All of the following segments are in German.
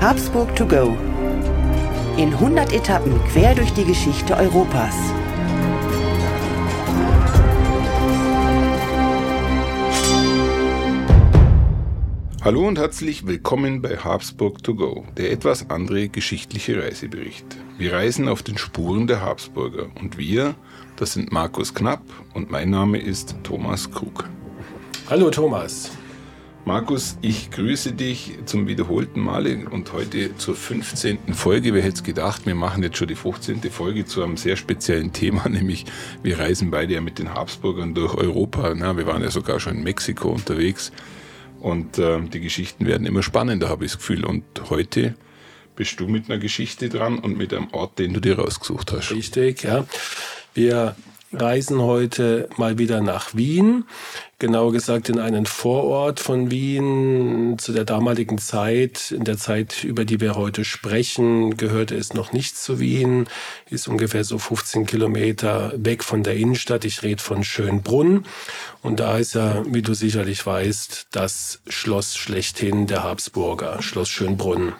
Habsburg to go. In 100 Etappen quer durch die Geschichte Europas. Hallo und herzlich willkommen bei Habsburg to go, der etwas andere geschichtliche Reisebericht. Wir reisen auf den Spuren der Habsburger und wir, das sind Markus Knapp und mein Name ist Thomas Krug. Hallo Thomas. Markus, ich grüße dich zum wiederholten Male und heute zur 15. Folge. Wer hätte es gedacht, wir machen jetzt schon die 15. Folge zu einem sehr speziellen Thema, nämlich wir reisen beide ja mit den Habsburgern durch Europa. Na, wir waren ja sogar schon in Mexiko unterwegs und äh, die Geschichten werden immer spannender, habe ich das Gefühl. Und heute bist du mit einer Geschichte dran und mit einem Ort, den du dir rausgesucht hast. Richtig, ja. Wir reisen heute mal wieder nach Wien, genauer gesagt in einen Vorort von Wien. Zu der damaligen Zeit, in der Zeit, über die wir heute sprechen, gehörte es noch nicht zu Wien, ist ungefähr so 15 Kilometer weg von der Innenstadt. Ich rede von Schönbrunn. Und da ist ja, wie du sicherlich weißt, das Schloss schlechthin der Habsburger, Schloss Schönbrunn.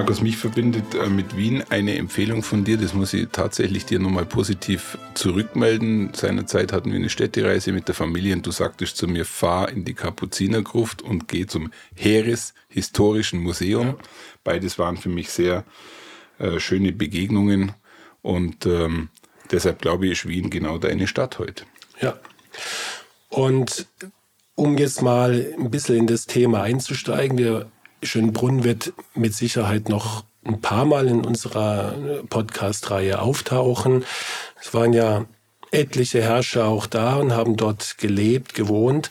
Markus, mich verbindet äh, mit Wien eine Empfehlung von dir. Das muss ich tatsächlich dir nochmal positiv zurückmelden. Seinerzeit hatten wir eine Städtereise mit der Familie und du sagtest zu mir, fahr in die Kapuzinergruft und geh zum Heereshistorischen Museum. Ja. Beides waren für mich sehr äh, schöne Begegnungen und ähm, deshalb glaube ich, ist Wien genau deine Stadt heute. Ja. Und um jetzt mal ein bisschen in das Thema einzusteigen, wir Schönbrunn wird mit Sicherheit noch ein paar Mal in unserer Podcast-Reihe auftauchen. Es waren ja etliche Herrscher auch da und haben dort gelebt, gewohnt.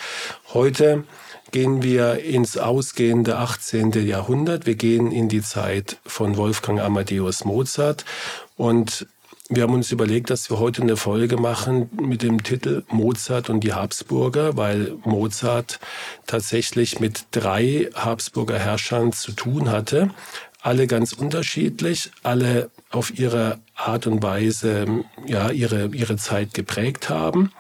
Heute gehen wir ins ausgehende 18. Jahrhundert. Wir gehen in die Zeit von Wolfgang Amadeus Mozart und wir haben uns überlegt, dass wir heute eine Folge machen mit dem Titel Mozart und die Habsburger, weil Mozart tatsächlich mit drei Habsburger Herrschern zu tun hatte. Alle ganz unterschiedlich, alle auf ihre Art und Weise ja, ihre, ihre Zeit geprägt haben.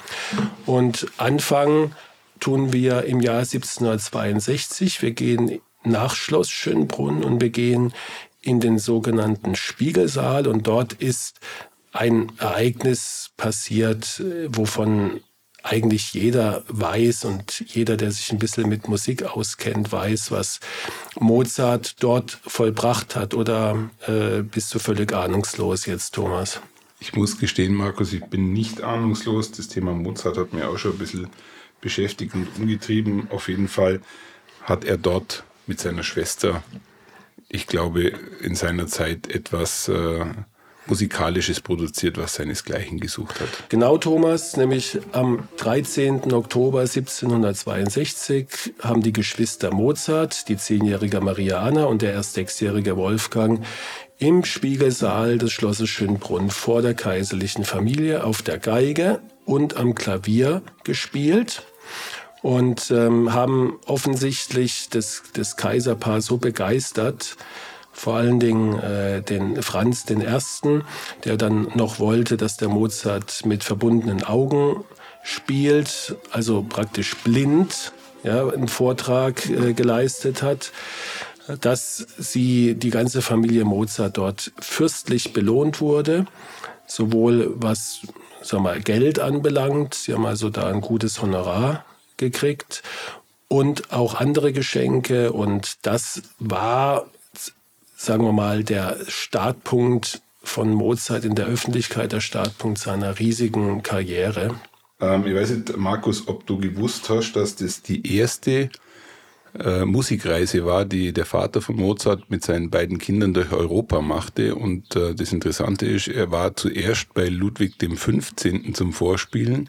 Und anfangen tun wir im Jahr 1762. Wir gehen nach Schloss Schönbrunn und wir gehen in den sogenannten Spiegelsaal und dort ist ein Ereignis passiert, wovon eigentlich jeder weiß und jeder, der sich ein bisschen mit Musik auskennt, weiß, was Mozart dort vollbracht hat. Oder äh, bist du völlig ahnungslos jetzt, Thomas? Ich muss gestehen, Markus, ich bin nicht ahnungslos. Das Thema Mozart hat mir auch schon ein bisschen beschäftigt und umgetrieben. Auf jeden Fall hat er dort mit seiner Schwester, ich glaube, in seiner Zeit etwas äh, Musikalisches produziert, was seinesgleichen gesucht hat. Genau, Thomas, nämlich am 13. Oktober 1762 haben die Geschwister Mozart, die zehnjährige Mariana und der erst sechsjährige Wolfgang im Spiegelsaal des Schlosses Schönbrunn vor der kaiserlichen Familie auf der Geige und am Klavier gespielt und ähm, haben offensichtlich das, das Kaiserpaar so begeistert, vor allen Dingen äh, den Franz den Ersten, der dann noch wollte, dass der Mozart mit verbundenen Augen spielt, also praktisch blind, ja, einen Vortrag äh, geleistet hat, dass sie die ganze Familie Mozart dort fürstlich belohnt wurde, sowohl was sag mal, Geld anbelangt, sie haben also da ein gutes Honorar gekriegt und auch andere Geschenke und das war sagen wir mal, der Startpunkt von Mozart in der Öffentlichkeit, der Startpunkt seiner riesigen Karriere. Ähm, ich weiß nicht, Markus, ob du gewusst hast, dass das die erste äh, Musikreise war, die der Vater von Mozart mit seinen beiden Kindern durch Europa machte. Und äh, das Interessante ist, er war zuerst bei Ludwig dem 15. zum Vorspielen,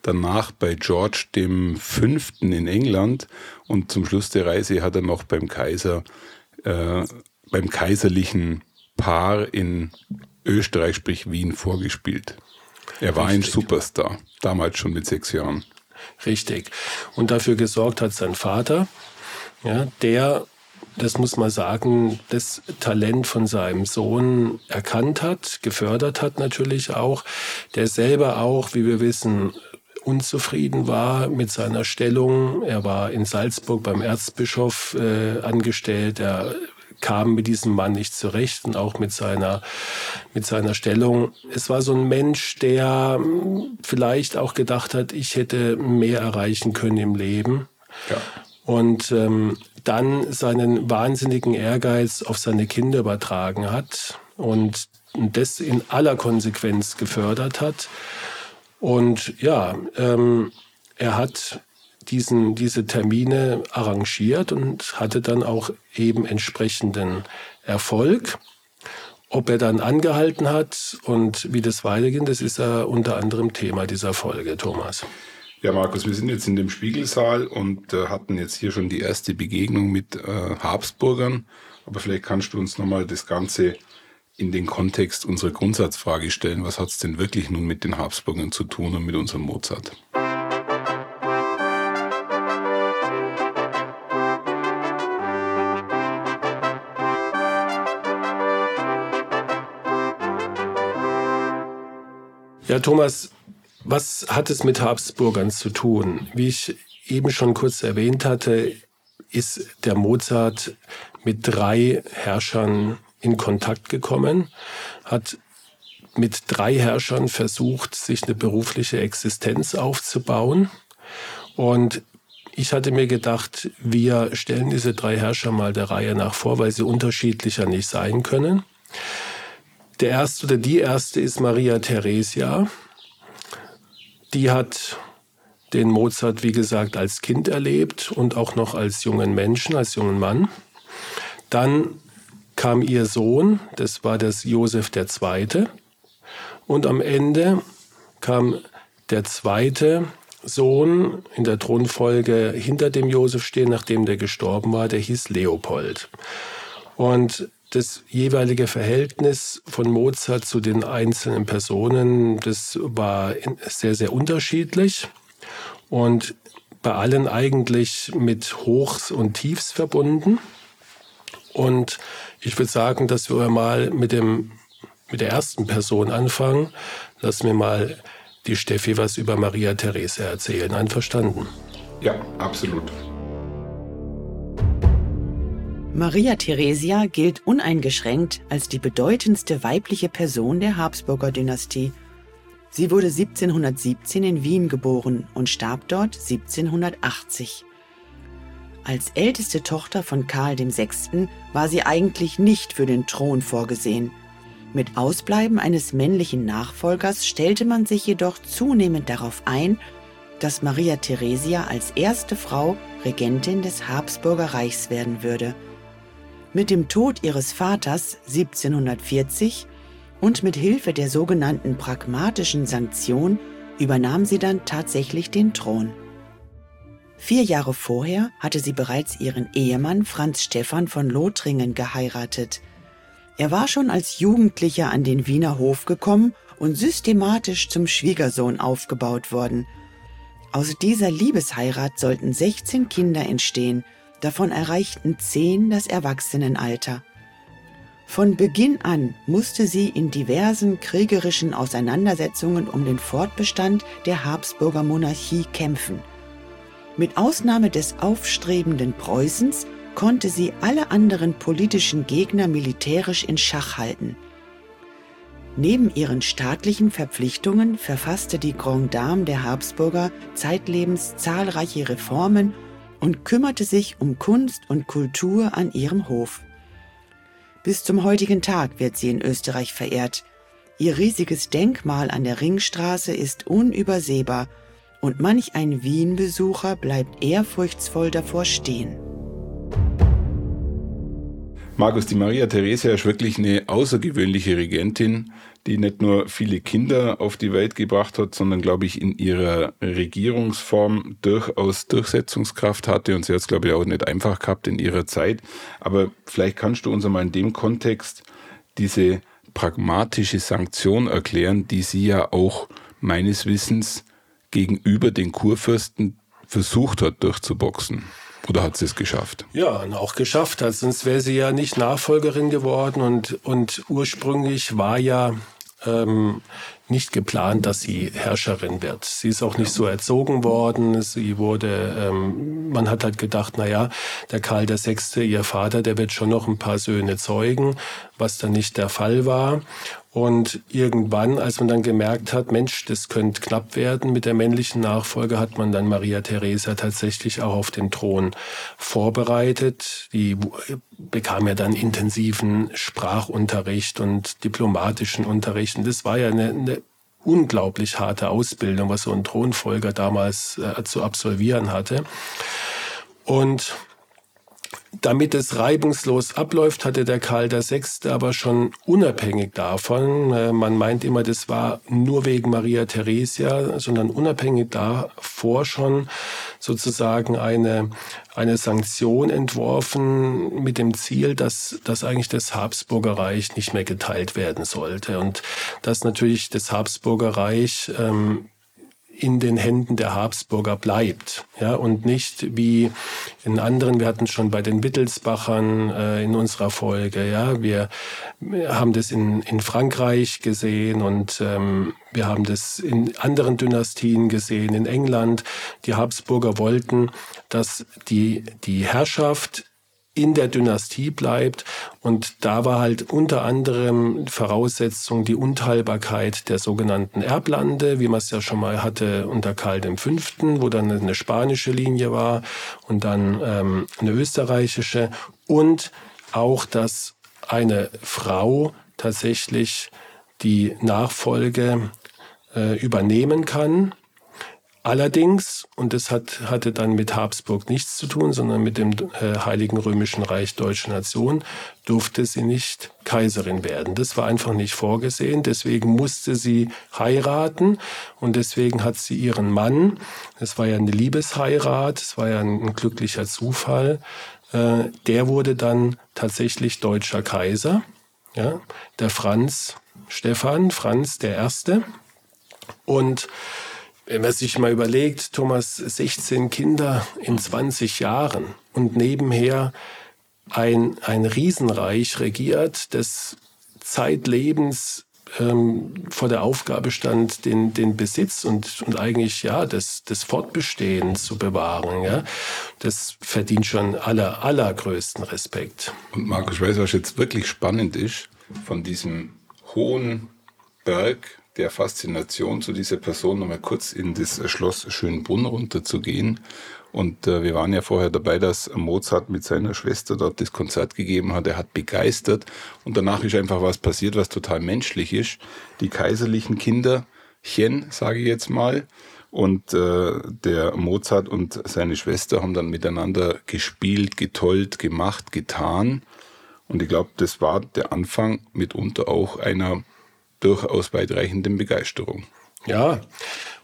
danach bei George dem 5. in England und zum Schluss der Reise hat er noch beim Kaiser äh, beim kaiserlichen Paar in Österreich, sprich Wien, vorgespielt. Er war Richtig. ein Superstar, damals schon mit sechs Jahren. Richtig. Und dafür gesorgt hat sein Vater, ja, der, das muss man sagen, das Talent von seinem Sohn erkannt hat, gefördert hat natürlich auch, der selber auch, wie wir wissen, unzufrieden war mit seiner Stellung. Er war in Salzburg beim Erzbischof äh, angestellt. Er kam mit diesem Mann nicht zurecht und auch mit seiner, mit seiner Stellung. Es war so ein Mensch, der hm, vielleicht auch gedacht hat, ich hätte mehr erreichen können im Leben. Ja. Und ähm, dann seinen wahnsinnigen Ehrgeiz auf seine Kinder übertragen hat und das in aller Konsequenz gefördert hat. Und ja, ähm, er hat diesen, diese Termine arrangiert und hatte dann auch eben entsprechenden Erfolg. Ob er dann angehalten hat und wie das weitergeht, das ist ja unter anderem Thema dieser Folge, Thomas. Ja, Markus, wir sind jetzt in dem Spiegelsaal und äh, hatten jetzt hier schon die erste Begegnung mit äh, Habsburgern. Aber vielleicht kannst du uns nochmal das Ganze in den Kontext unserer Grundsatzfrage stellen. Was hat es denn wirklich nun mit den Habsburgern zu tun und mit unserem Mozart? Ja, Thomas, was hat es mit Habsburgern zu tun? Wie ich eben schon kurz erwähnt hatte, ist der Mozart mit drei Herrschern in Kontakt gekommen, hat mit drei Herrschern versucht, sich eine berufliche Existenz aufzubauen. Und ich hatte mir gedacht, wir stellen diese drei Herrscher mal der Reihe nach vor, weil sie unterschiedlicher nicht sein können. Der erste oder die erste ist Maria Theresia die hat den Mozart, wie gesagt, als Kind erlebt und auch noch als jungen Menschen, als jungen Mann. Dann kam ihr Sohn, das war das Josef II. Und am Ende kam der zweite Sohn in der Thronfolge hinter dem Josef stehen, nachdem der gestorben war, der hieß Leopold. Und das jeweilige Verhältnis von Mozart zu den einzelnen Personen, das war sehr, sehr unterschiedlich und bei allen eigentlich mit Hochs und Tiefs verbunden. Und ich würde sagen, dass wir mal mit, dem, mit der ersten Person anfangen. Lass mir mal die Steffi was über Maria Therese erzählen. Einverstanden? Ja, absolut. Maria Theresia gilt uneingeschränkt als die bedeutendste weibliche Person der Habsburger Dynastie. Sie wurde 1717 in Wien geboren und starb dort 1780. Als älteste Tochter von Karl VI. war sie eigentlich nicht für den Thron vorgesehen. Mit Ausbleiben eines männlichen Nachfolgers stellte man sich jedoch zunehmend darauf ein, dass Maria Theresia als erste Frau Regentin des Habsburger Reichs werden würde – mit dem Tod ihres Vaters 1740 und mit Hilfe der sogenannten pragmatischen Sanktion übernahm sie dann tatsächlich den Thron. Vier Jahre vorher hatte sie bereits ihren Ehemann Franz Stephan von Lothringen geheiratet. Er war schon als Jugendlicher an den Wiener Hof gekommen und systematisch zum Schwiegersohn aufgebaut worden. Aus dieser Liebesheirat sollten 16 Kinder entstehen – davon erreichten zehn das Erwachsenenalter. Von Beginn an musste sie in diversen kriegerischen Auseinandersetzungen um den Fortbestand der Habsburger Monarchie kämpfen. Mit Ausnahme des aufstrebenden Preußens konnte sie alle anderen politischen Gegner militärisch in Schach halten. Neben ihren staatlichen Verpflichtungen verfasste die Grand Dame der Habsburger zeitlebens zahlreiche Reformen und kümmerte sich um Kunst und Kultur an ihrem Hof. Bis zum heutigen Tag wird sie in Österreich verehrt. Ihr riesiges Denkmal an der Ringstraße ist unübersehbar und manch ein Wien-Besucher bleibt ehrfurchtsvoll davor stehen. Markus, die Maria Theresia ist wirklich eine außergewöhnliche Regentin, die nicht nur viele Kinder auf die Welt gebracht hat, sondern, glaube ich, in ihrer Regierungsform durchaus Durchsetzungskraft hatte. Und sie hat es, glaube ich, auch nicht einfach gehabt in ihrer Zeit. Aber vielleicht kannst du uns einmal in dem Kontext diese pragmatische Sanktion erklären, die sie ja auch meines Wissens gegenüber den Kurfürsten versucht hat durchzuboxen. Oder hat sie es geschafft? Ja, auch geschafft hat. Sonst wäre sie ja nicht Nachfolgerin geworden. Und, und ursprünglich war ja ähm, nicht geplant, dass sie Herrscherin wird. Sie ist auch nicht so erzogen worden. Sie wurde, ähm, man hat halt gedacht, na ja, der Karl VI., ihr Vater, der wird schon noch ein paar Söhne zeugen, was dann nicht der Fall war. Und irgendwann, als man dann gemerkt hat, Mensch, das könnte knapp werden mit der männlichen Nachfolge, hat man dann Maria Theresa tatsächlich auch auf den Thron vorbereitet. Die bekam ja dann intensiven Sprachunterricht und diplomatischen Unterricht. Und das war ja eine, eine unglaublich harte Ausbildung, was so ein Thronfolger damals äh, zu absolvieren hatte. Und damit es reibungslos abläuft, hatte der Karl VI. aber schon unabhängig davon, äh, man meint immer, das war nur wegen Maria Theresia, sondern unabhängig davor schon sozusagen eine, eine Sanktion entworfen mit dem Ziel, dass, dass eigentlich das Habsburger Reich nicht mehr geteilt werden sollte und dass natürlich das Habsburger Reich ähm, in den Händen der Habsburger bleibt. Ja, und nicht wie in anderen, wir hatten schon bei den Wittelsbachern äh, in unserer Folge, ja, wir haben das in, in Frankreich gesehen und ähm, wir haben das in anderen Dynastien gesehen, in England. Die Habsburger wollten, dass die, die Herrschaft in der Dynastie bleibt. Und da war halt unter anderem Voraussetzung die Unteilbarkeit der sogenannten Erblande, wie man es ja schon mal hatte unter Karl V., wo dann eine spanische Linie war und dann ähm, eine österreichische. Und auch, dass eine Frau tatsächlich die Nachfolge äh, übernehmen kann Allerdings, und das hat, hatte dann mit Habsburg nichts zu tun, sondern mit dem äh, Heiligen Römischen Reich Deutsche Nation, durfte sie nicht Kaiserin werden. Das war einfach nicht vorgesehen. Deswegen musste sie heiraten und deswegen hat sie ihren Mann, das war ja eine Liebesheirat, es war ja ein, ein, glücklicher Zufall, äh, der wurde dann tatsächlich deutscher Kaiser, ja, der Franz Stephan, Franz der Erste. Und wenn man sich mal überlegt, Thomas, 16 Kinder in 20 Jahren und nebenher ein, ein Riesenreich regiert, das zeitlebens ähm, vor der Aufgabe stand, den, den Besitz und, und eigentlich ja das, das Fortbestehen zu bewahren. Ja? Das verdient schon aller, allergrößten Respekt. Und Markus, ich weiß, was jetzt wirklich spannend ist, von diesem hohen Berg der Faszination zu dieser Person nochmal kurz in das Schloss Schönbrunn runterzugehen. Und äh, wir waren ja vorher dabei, dass Mozart mit seiner Schwester dort das Konzert gegeben hat. Er hat begeistert und danach ist einfach was passiert, was total menschlich ist. Die kaiserlichen Kinderchen, sage ich jetzt mal, und äh, der Mozart und seine Schwester haben dann miteinander gespielt, getollt, gemacht, getan. Und ich glaube, das war der Anfang mitunter auch einer durchaus weitreichenden Begeisterung. Ja,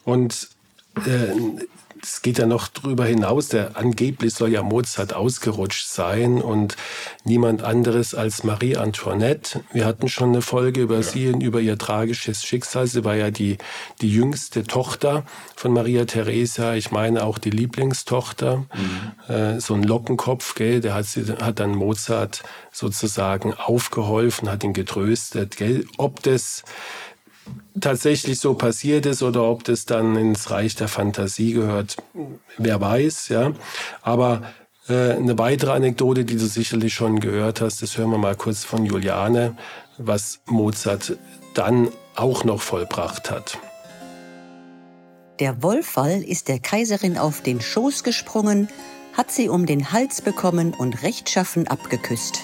und äh, es geht ja noch darüber hinaus, der angeblich soll ja Mozart ausgerutscht sein und niemand anderes als Marie Antoinette. Wir hatten schon eine Folge über ja. sie und über ihr tragisches Schicksal. Sie war ja die, die jüngste Tochter von Maria Theresia, ich meine auch die Lieblingstochter. Mhm. Äh, so ein Lockenkopf, gell, der hat, sie, hat dann Mozart sozusagen aufgeholfen, hat ihn getröstet. Gell. Ob das tatsächlich so passiert ist oder ob das dann ins Reich der Fantasie gehört, wer weiß, ja. Aber äh, eine weitere Anekdote, die du sicherlich schon gehört hast, das hören wir mal kurz von Juliane, was Mozart dann auch noch vollbracht hat. Der Wollfall ist der Kaiserin auf den Schoß gesprungen, hat sie um den Hals bekommen und rechtschaffen abgeküsst.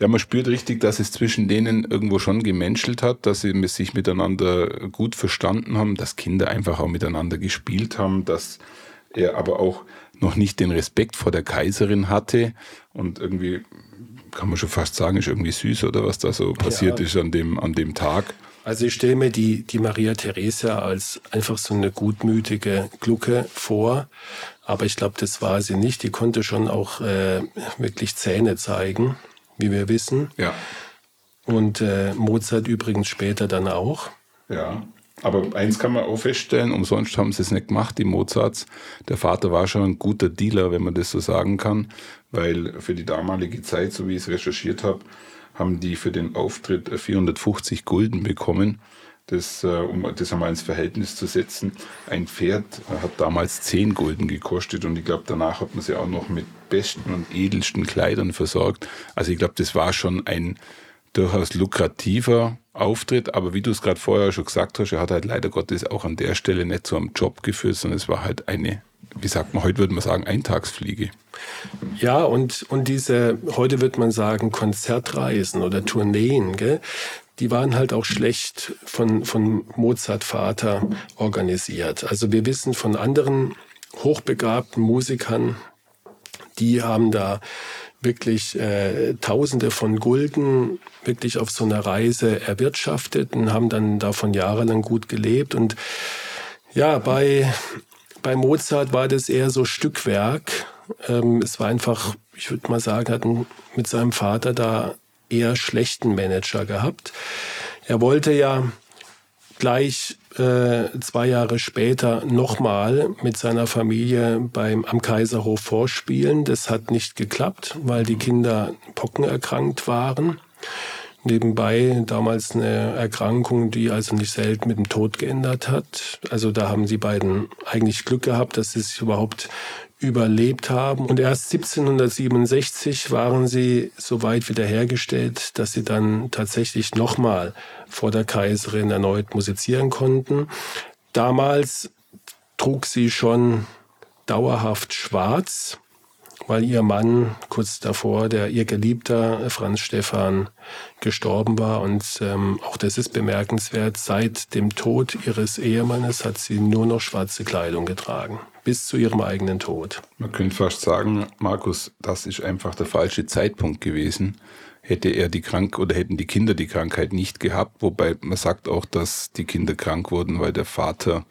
Ja, man spürt richtig, dass es zwischen denen irgendwo schon gemenschelt hat, dass sie sich miteinander gut verstanden haben, dass Kinder einfach auch miteinander gespielt haben, dass er aber auch noch nicht den Respekt vor der Kaiserin hatte und irgendwie kann man schon fast sagen, ist irgendwie süß oder was da so passiert ja. ist an dem, an dem Tag. Also ich stelle mir die, die Maria Theresia als einfach so eine gutmütige Glucke vor, aber ich glaube, das war sie nicht. Die konnte schon auch äh, wirklich Zähne zeigen wie wir wissen. Ja. Und äh, Mozart übrigens später dann auch. Ja. Aber eins kann man auch feststellen, umsonst haben sie es nicht gemacht, die Mozarts. Der Vater war schon ein guter Dealer, wenn man das so sagen kann, weil für die damalige Zeit, so wie ich es recherchiert habe, haben die für den Auftritt 450 Gulden bekommen. Das, äh, um das einmal ins Verhältnis zu setzen, ein Pferd hat damals 10 Gulden gekostet und ich glaube, danach hat man sie auch noch mit besten und edelsten Kleidern versorgt. Also ich glaube, das war schon ein durchaus lukrativer Auftritt, aber wie du es gerade vorher schon gesagt hast, er hat halt leider Gottes auch an der Stelle nicht zu einem Job geführt, sondern es war halt eine, wie sagt man, heute würde man sagen, Eintagsfliege. Ja, und, und diese, heute würde man sagen, Konzertreisen oder Tourneen, gell? Die waren halt auch schlecht von, von Mozart Vater organisiert. Also wir wissen von anderen hochbegabten Musikern, die haben da wirklich äh, Tausende von Gulden wirklich auf so einer Reise erwirtschaftet und haben dann davon jahrelang gut gelebt. Und ja, bei, bei Mozart war das eher so Stückwerk. Ähm, es war einfach, ich würde mal sagen, hat mit seinem Vater da eher schlechten Manager gehabt. Er wollte ja gleich äh, zwei Jahre später nochmal mit seiner Familie beim, am Kaiserhof vorspielen. Das hat nicht geklappt, weil die Kinder pockenerkrankt waren. Nebenbei damals eine Erkrankung, die also nicht selten mit dem Tod geändert hat. Also da haben die beiden eigentlich Glück gehabt, dass sie sich überhaupt überlebt haben. Und erst 1767 waren sie so weit wiederhergestellt, dass sie dann tatsächlich nochmal vor der Kaiserin erneut musizieren konnten. Damals trug sie schon dauerhaft schwarz, weil ihr Mann kurz davor, der ihr Geliebter Franz Stephan, gestorben war. Und ähm, auch das ist bemerkenswert. Seit dem Tod ihres Ehemannes hat sie nur noch schwarze Kleidung getragen bis zu ihrem eigenen Tod. Man könnte fast sagen, Markus, das ist einfach der falsche Zeitpunkt gewesen. Hätte er die Krank oder hätten die Kinder die Krankheit nicht gehabt, wobei man sagt auch, dass die Kinder krank wurden, weil der Vater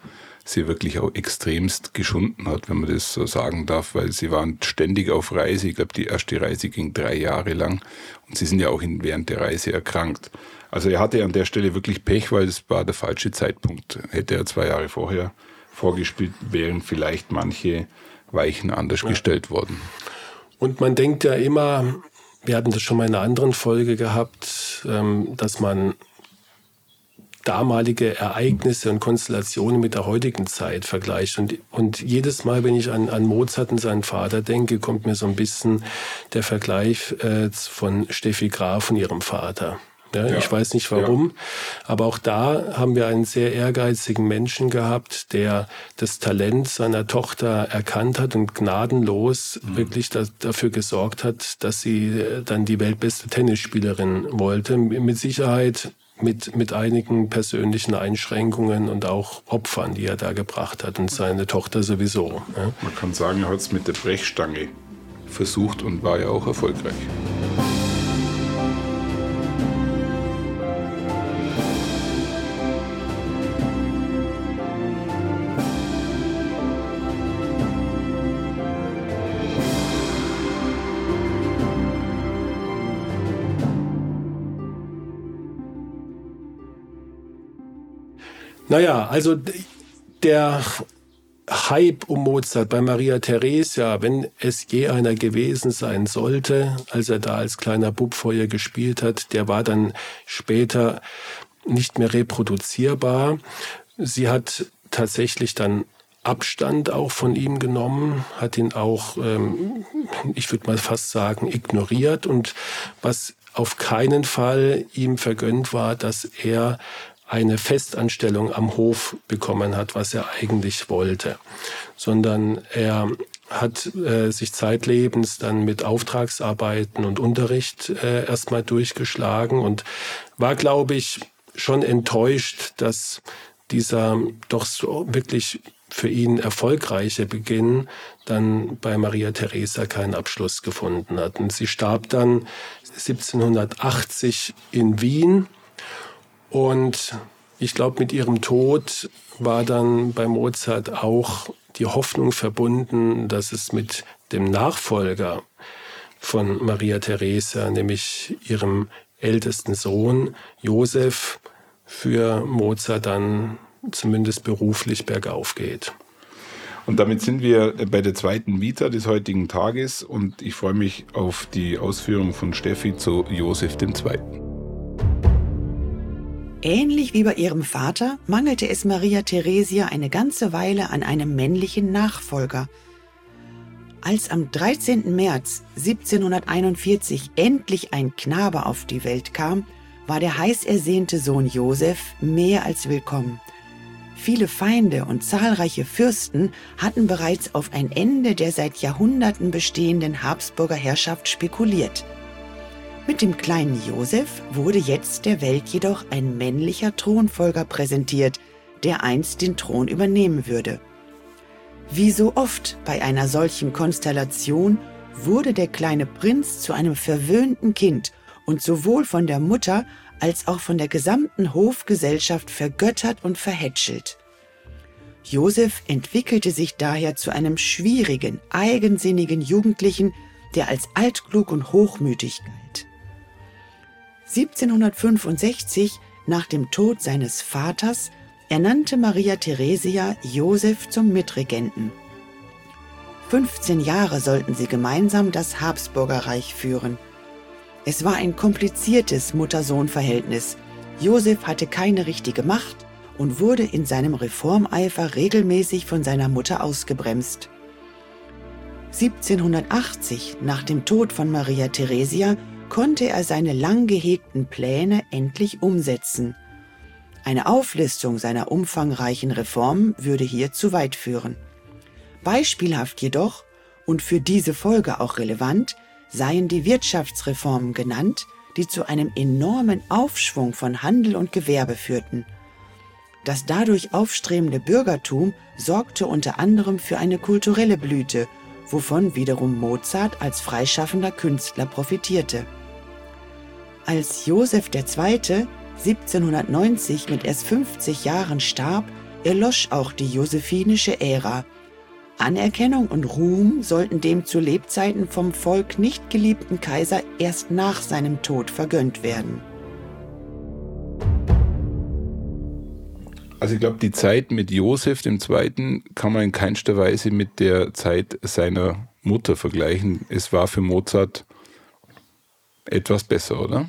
sie wirklich auch extremst geschunden hat, wenn man das so sagen darf, weil sie waren ständig auf Reise. Ich glaube, die erste Reise ging drei Jahre lang und sie sind ja auch während der Reise erkrankt. Also er hatte an der Stelle wirklich Pech, weil es war der falsche Zeitpunkt. Hätte er zwei Jahre vorher vorgespielt, wären vielleicht manche Weichen anders ja. gestellt worden. Und man denkt ja immer, wir hatten das schon mal in einer anderen Folge gehabt, ähm, dass man damalige Ereignisse und Konstellationen mit der heutigen Zeit vergleicht. Und, und jedes Mal, wenn ich an, an Mozart und seinen Vater denke, kommt mir so ein bisschen der Vergleich äh, von Steffi Graf und ihrem Vater. Ja, ja. Ich weiß nicht warum, ja. aber auch da haben wir einen sehr ehrgeizigen Menschen gehabt, der das Talent seiner Tochter erkannt hat und gnadenlos mhm. wirklich da, dafür gesorgt hat, dass sie äh, dann die weltbeste Tennisspielerin wollte. Mit Sicherheit mit, mit einigen persönlichen Einschränkungen und auch Opfern, die er da gebracht hat und seine Tochter sowieso. Man kann sagen, er hat es mit der Brechstange versucht und war ja auch erfolgreich. Naja, also der Hype um Mozart bei Maria Theresia, wenn es je einer gewesen sein sollte, als er da als kleiner Bub vor ihr gespielt hat, der war dann später nicht mehr reproduzierbar. Sie hat tatsächlich dann Abstand auch von ihm genommen, hat ihn auch, ähm, ich würde mal fast sagen, ignoriert und was auf keinen Fall ihm vergönnt war, dass er eine Festanstellung am Hof bekommen hat, was er eigentlich wollte, sondern er hat äh, sich zeitlebens dann mit Auftragsarbeiten und Unterricht äh, erstmal durchgeschlagen und war, glaube ich, schon enttäuscht, dass dieser doch so wirklich für ihn erfolgreiche Beginn dann bei Maria Theresa keinen Abschluss gefunden hat. Und sie starb dann 1780 in Wien und ich glaube, mit ihrem Tod war dann bei Mozart auch die Hoffnung verbunden, dass es mit dem Nachfolger von Maria Theresa, nämlich ihrem ältesten Sohn Josef, für Mozart dann zumindest beruflich bergauf geht. Und damit sind wir bei der zweiten Vita des heutigen Tages und ich freue mich auf die Ausführung von Steffi zu Josef II. Ähnlich wie bei ihrem Vater mangelte es Maria Theresia eine ganze Weile an einem männlichen Nachfolger. Als am 13. März 1741 endlich ein Knabe auf die Welt kam, war der heiß ersehnte Sohn Josef mehr als willkommen. Viele Feinde und zahlreiche Fürsten hatten bereits auf ein Ende der seit Jahrhunderten bestehenden Habsburger Herrschaft spekuliert. Mit dem kleinen Josef wurde jetzt der Welt jedoch ein männlicher Thronfolger präsentiert, der einst den Thron übernehmen würde. Wie so oft bei einer solchen Konstellation wurde der kleine Prinz zu einem verwöhnten Kind und sowohl von der Mutter als auch von der gesamten Hofgesellschaft vergöttert und verhätschelt. Josef entwickelte sich daher zu einem schwierigen, eigensinnigen Jugendlichen, der als altklug und hochmütig galt. 1765, nach dem Tod seines Vaters, ernannte Maria Theresia Josef zum Mitregenten. 15 Jahre sollten sie gemeinsam das Habsburgerreich führen. Es war ein kompliziertes Mutter-Sohn-Verhältnis. Josef hatte keine richtige Macht und wurde in seinem Reformeifer regelmäßig von seiner Mutter ausgebremst. 1780, nach dem Tod von Maria Theresia, konnte er seine lang gehegten Pläne endlich umsetzen. Eine Auflistung seiner umfangreichen Reformen würde hier zu weit führen. Beispielhaft jedoch und für diese Folge auch relevant seien die Wirtschaftsreformen genannt, die zu einem enormen Aufschwung von Handel und Gewerbe führten. Das dadurch aufstrebende Bürgertum sorgte unter anderem für eine kulturelle Blüte, wovon wiederum Mozart als freischaffender Künstler profitierte. Als Joseph II. 1790 mit erst 50 Jahren starb, erlosch auch die josephinische Ära. Anerkennung und Ruhm sollten dem zu Lebzeiten vom Volk nicht geliebten Kaiser erst nach seinem Tod vergönnt werden. Also ich glaube, die Zeit mit Joseph II. kann man in keinster Weise mit der Zeit seiner Mutter vergleichen. Es war für Mozart etwas besser, oder?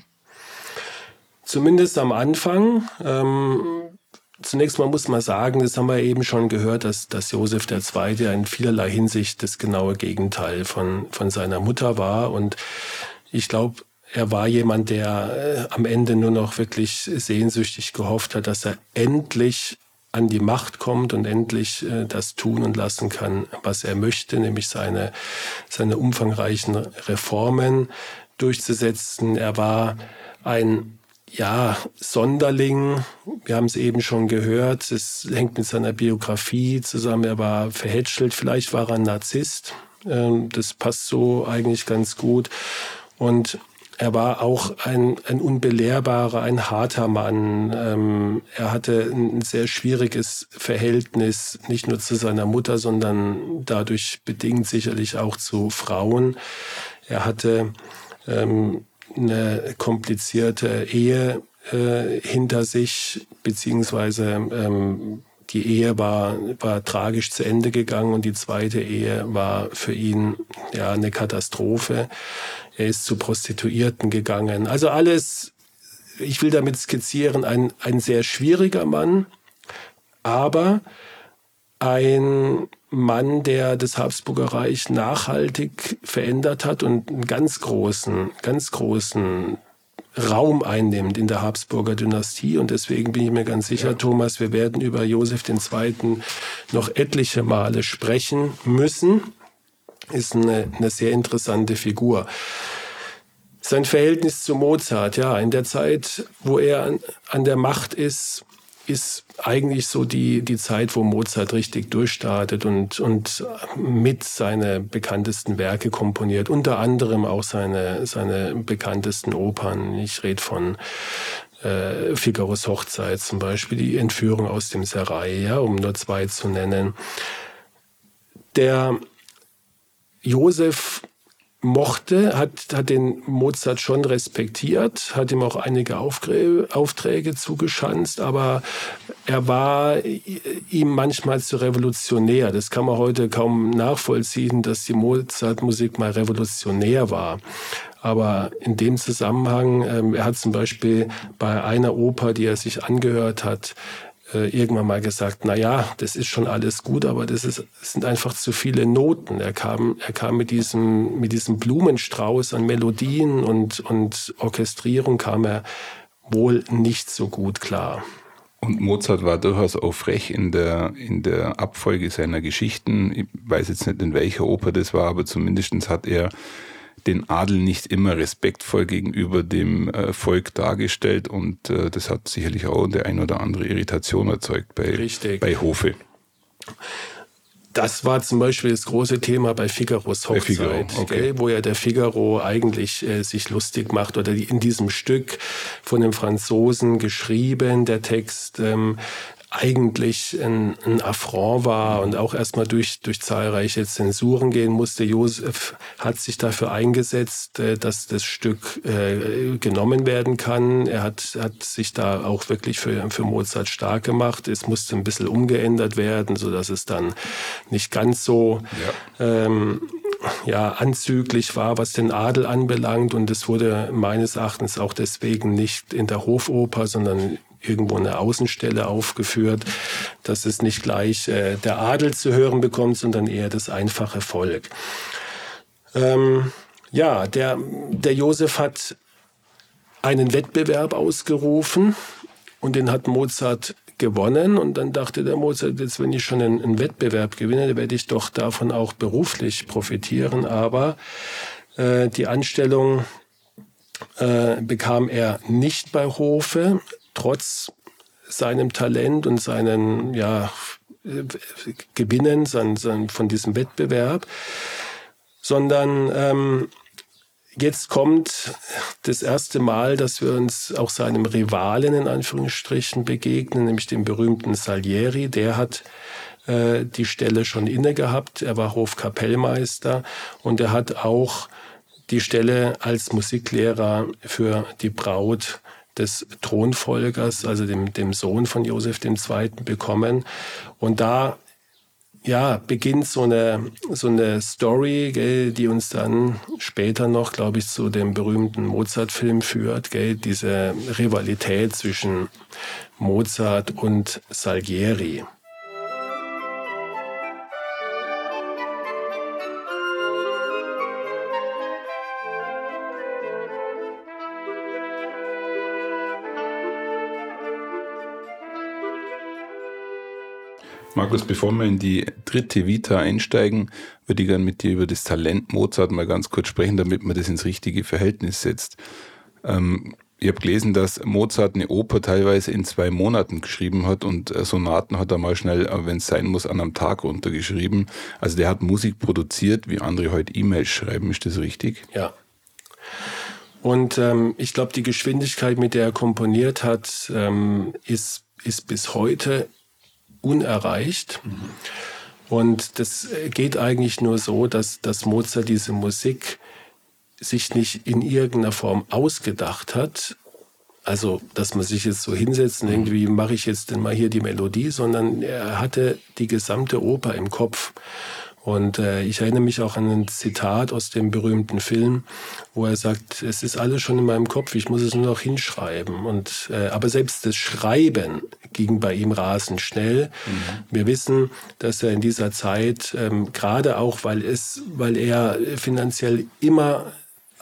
Zumindest am Anfang. Ähm, zunächst mal muss man sagen, das haben wir eben schon gehört, dass, dass Josef II. in vielerlei Hinsicht das genaue Gegenteil von, von seiner Mutter war. Und ich glaube, er war jemand, der äh, am Ende nur noch wirklich sehnsüchtig gehofft hat, dass er endlich an die Macht kommt und endlich äh, das tun und lassen kann, was er möchte, nämlich seine, seine umfangreichen Reformen durchzusetzen. Er war ein ja, Sonderling, wir haben es eben schon gehört, es hängt mit seiner Biografie zusammen, er war verhätschelt, vielleicht war er ein Narzisst, ähm, das passt so eigentlich ganz gut. Und er war auch ein, ein unbelehrbarer, ein harter Mann. Ähm, er hatte ein sehr schwieriges Verhältnis, nicht nur zu seiner Mutter, sondern dadurch bedingt sicherlich auch zu Frauen. Er hatte ähm, eine komplizierte Ehe äh, hinter sich, beziehungsweise ähm, die Ehe war, war tragisch zu Ende gegangen und die zweite Ehe war für ihn ja eine Katastrophe. Er ist zu Prostituierten gegangen. Also alles, ich will damit skizzieren, ein, ein sehr schwieriger Mann, aber ein Mann, der das Habsburger Reich nachhaltig verändert hat und einen ganz großen, ganz großen Raum einnimmt in der Habsburger Dynastie. Und deswegen bin ich mir ganz sicher, ja. Thomas, wir werden über Josef II. noch etliche Male sprechen müssen. Ist eine, eine sehr interessante Figur. Sein Verhältnis zu Mozart, ja, in der Zeit, wo er an, an der Macht ist, ist eigentlich so die, die Zeit, wo Mozart richtig durchstartet und, und mit seine bekanntesten Werke komponiert, unter anderem auch seine, seine bekanntesten Opern. Ich rede von äh, Figaros Hochzeit zum Beispiel, die Entführung aus dem Serai, ja, um nur zwei zu nennen. Der Josef mochte, hat, hat den Mozart schon respektiert, hat ihm auch einige Aufgrä Aufträge zugeschanzt, aber er war ihm manchmal zu revolutionär. Das kann man heute kaum nachvollziehen, dass die Mozart-Musik mal revolutionär war. Aber in dem Zusammenhang, ähm, er hat zum Beispiel bei einer Oper, die er sich angehört hat, äh, irgendwann mal gesagt, na ja, das ist schon alles gut, aber das, ist, das sind einfach zu viele Noten. Er kam, er kam mit diesem, mit diesem Blumenstrauß an Melodien und, und Orchestrierung kam er wohl nicht so gut klar. Und Mozart war durchaus auch frech in der, in der Abfolge seiner Geschichten. Ich weiß jetzt nicht, in welcher Oper das war, aber zumindest hat er den Adel nicht immer respektvoll gegenüber dem äh, Volk dargestellt und äh, das hat sicherlich auch der ein oder andere Irritation erzeugt bei, Richtig. bei Hofe. Das war zum Beispiel das große Thema bei Figaros Hochzeit, Figaro, okay. wo ja der Figaro eigentlich äh, sich lustig macht oder in diesem Stück von dem Franzosen geschrieben, der Text, ähm, eigentlich ein, ein Affront war und auch erstmal durch, durch zahlreiche Zensuren gehen musste. Josef hat sich dafür eingesetzt, äh, dass das Stück äh, genommen werden kann. Er hat, hat sich da auch wirklich für, für Mozart stark gemacht. Es musste ein bisschen umgeändert werden, so dass es dann nicht ganz so ja. Ähm, ja, anzüglich war, was den Adel anbelangt. Und es wurde meines Erachtens auch deswegen nicht in der Hofoper, sondern irgendwo eine Außenstelle aufgeführt, dass es nicht gleich äh, der Adel zu hören bekommt, sondern eher das einfache Volk. Ähm, ja, der, der Josef hat einen Wettbewerb ausgerufen und den hat Mozart gewonnen. Und dann dachte der Mozart, jetzt wenn ich schon einen, einen Wettbewerb gewinne, werde ich doch davon auch beruflich profitieren. Aber äh, die Anstellung äh, bekam er nicht bei Hofe trotz seinem Talent und seinen ja, Gewinnen sein, sein, von diesem Wettbewerb, sondern ähm, jetzt kommt das erste Mal, dass wir uns auch seinem Rivalen in Anführungsstrichen begegnen, nämlich dem berühmten Salieri. Der hat äh, die Stelle schon inne gehabt. Er war Hofkapellmeister und er hat auch die Stelle als Musiklehrer für die Braut des Thronfolgers, also dem, dem Sohn von Josef II., bekommen. Und da ja, beginnt so eine, so eine Story, gell, die uns dann später noch, glaube ich, zu dem berühmten Mozart-Film führt. Gell, diese Rivalität zwischen Mozart und Salieri. Markus, bevor wir in die dritte Vita einsteigen, würde ich gerne mit dir über das Talent Mozart mal ganz kurz sprechen, damit man das ins richtige Verhältnis setzt. Ähm, ich habe gelesen, dass Mozart eine Oper teilweise in zwei Monaten geschrieben hat und äh, Sonaten hat er mal schnell, äh, wenn es sein muss, an einem Tag runtergeschrieben. Also der hat Musik produziert, wie andere heute E-Mails schreiben. Ist das richtig? Ja. Und ähm, ich glaube, die Geschwindigkeit, mit der er komponiert hat, ähm, ist, ist bis heute unerreicht. Mhm. Und das geht eigentlich nur so, dass, dass Mozart diese Musik sich nicht in irgendeiner Form ausgedacht hat. Also, dass man sich jetzt so hinsetzt und denkt, wie mache ich jetzt denn mal hier die Melodie, sondern er hatte die gesamte Oper im Kopf. Und äh, ich erinnere mich auch an ein Zitat aus dem berühmten Film, wo er sagt, es ist alles schon in meinem Kopf, ich muss es nur noch hinschreiben. Und, äh, aber selbst das Schreiben ging bei ihm rasend schnell. Mhm. Wir wissen, dass er in dieser Zeit, ähm, gerade auch, weil, es, weil er finanziell immer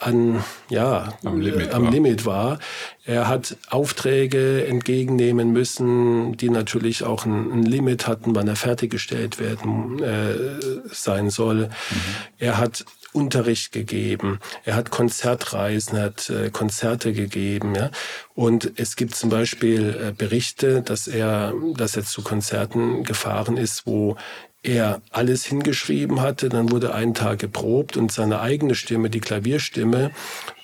an, ja, am, Limit, am war. Limit war. Er hat Aufträge entgegennehmen müssen, die natürlich auch ein, ein Limit hatten, wann er fertiggestellt werden äh, sein soll. Mhm. Er hat Unterricht gegeben, er hat Konzertreisen, er hat äh, Konzerte gegeben, ja. Und es gibt zum Beispiel äh, Berichte, dass er, dass er zu Konzerten gefahren ist, wo er alles hingeschrieben hatte, dann wurde ein Tag geprobt und seine eigene Stimme, die Klavierstimme,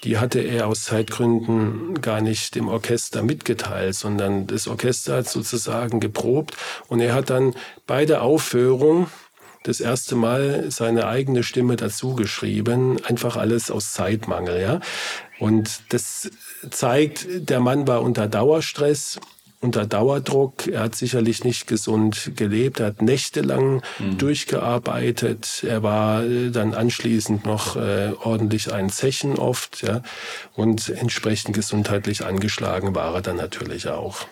die hatte er aus Zeitgründen gar nicht dem Orchester mitgeteilt, sondern das Orchester hat sozusagen geprobt. Und er hat dann bei der Aufführung das erste Mal seine eigene Stimme dazu geschrieben, einfach alles aus Zeitmangel, ja. Und das zeigt, der Mann war unter Dauerstress unter Dauerdruck. Er hat sicherlich nicht gesund gelebt. Er hat nächtelang mhm. durchgearbeitet. Er war äh, dann anschließend noch äh, ordentlich ein Zechen oft. Ja. Und entsprechend gesundheitlich angeschlagen war er dann natürlich auch.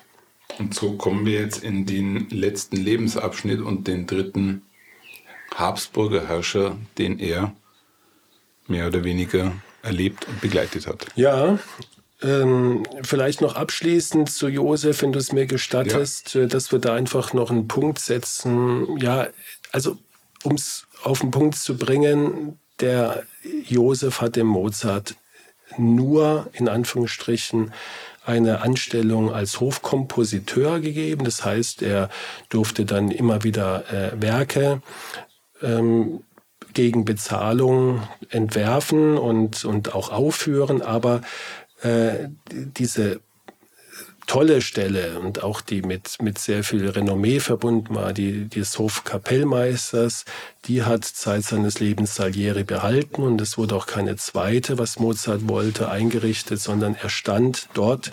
Und so kommen wir jetzt in den letzten Lebensabschnitt und den dritten Habsburger Herrscher, den er mehr oder weniger erlebt und begleitet hat. Ja, ähm, vielleicht noch abschließend zu Josef, wenn du es mir gestattest, ja. Äh, dass wir da einfach noch einen Punkt setzen. Ja, also um es auf den Punkt zu bringen, der Josef hat dem Mozart nur in Anführungsstrichen eine Anstellung als Hofkompositeur gegeben. Das heißt, er durfte dann immer wieder äh, Werke ähm, gegen Bezahlung entwerfen und, und auch aufführen, aber äh, diese tolle Stelle und auch die mit, mit sehr viel Renommee verbunden war, die, des Hofkapellmeisters, die hat Zeit seines Lebens Salieri behalten und es wurde auch keine zweite, was Mozart wollte, eingerichtet, sondern er stand dort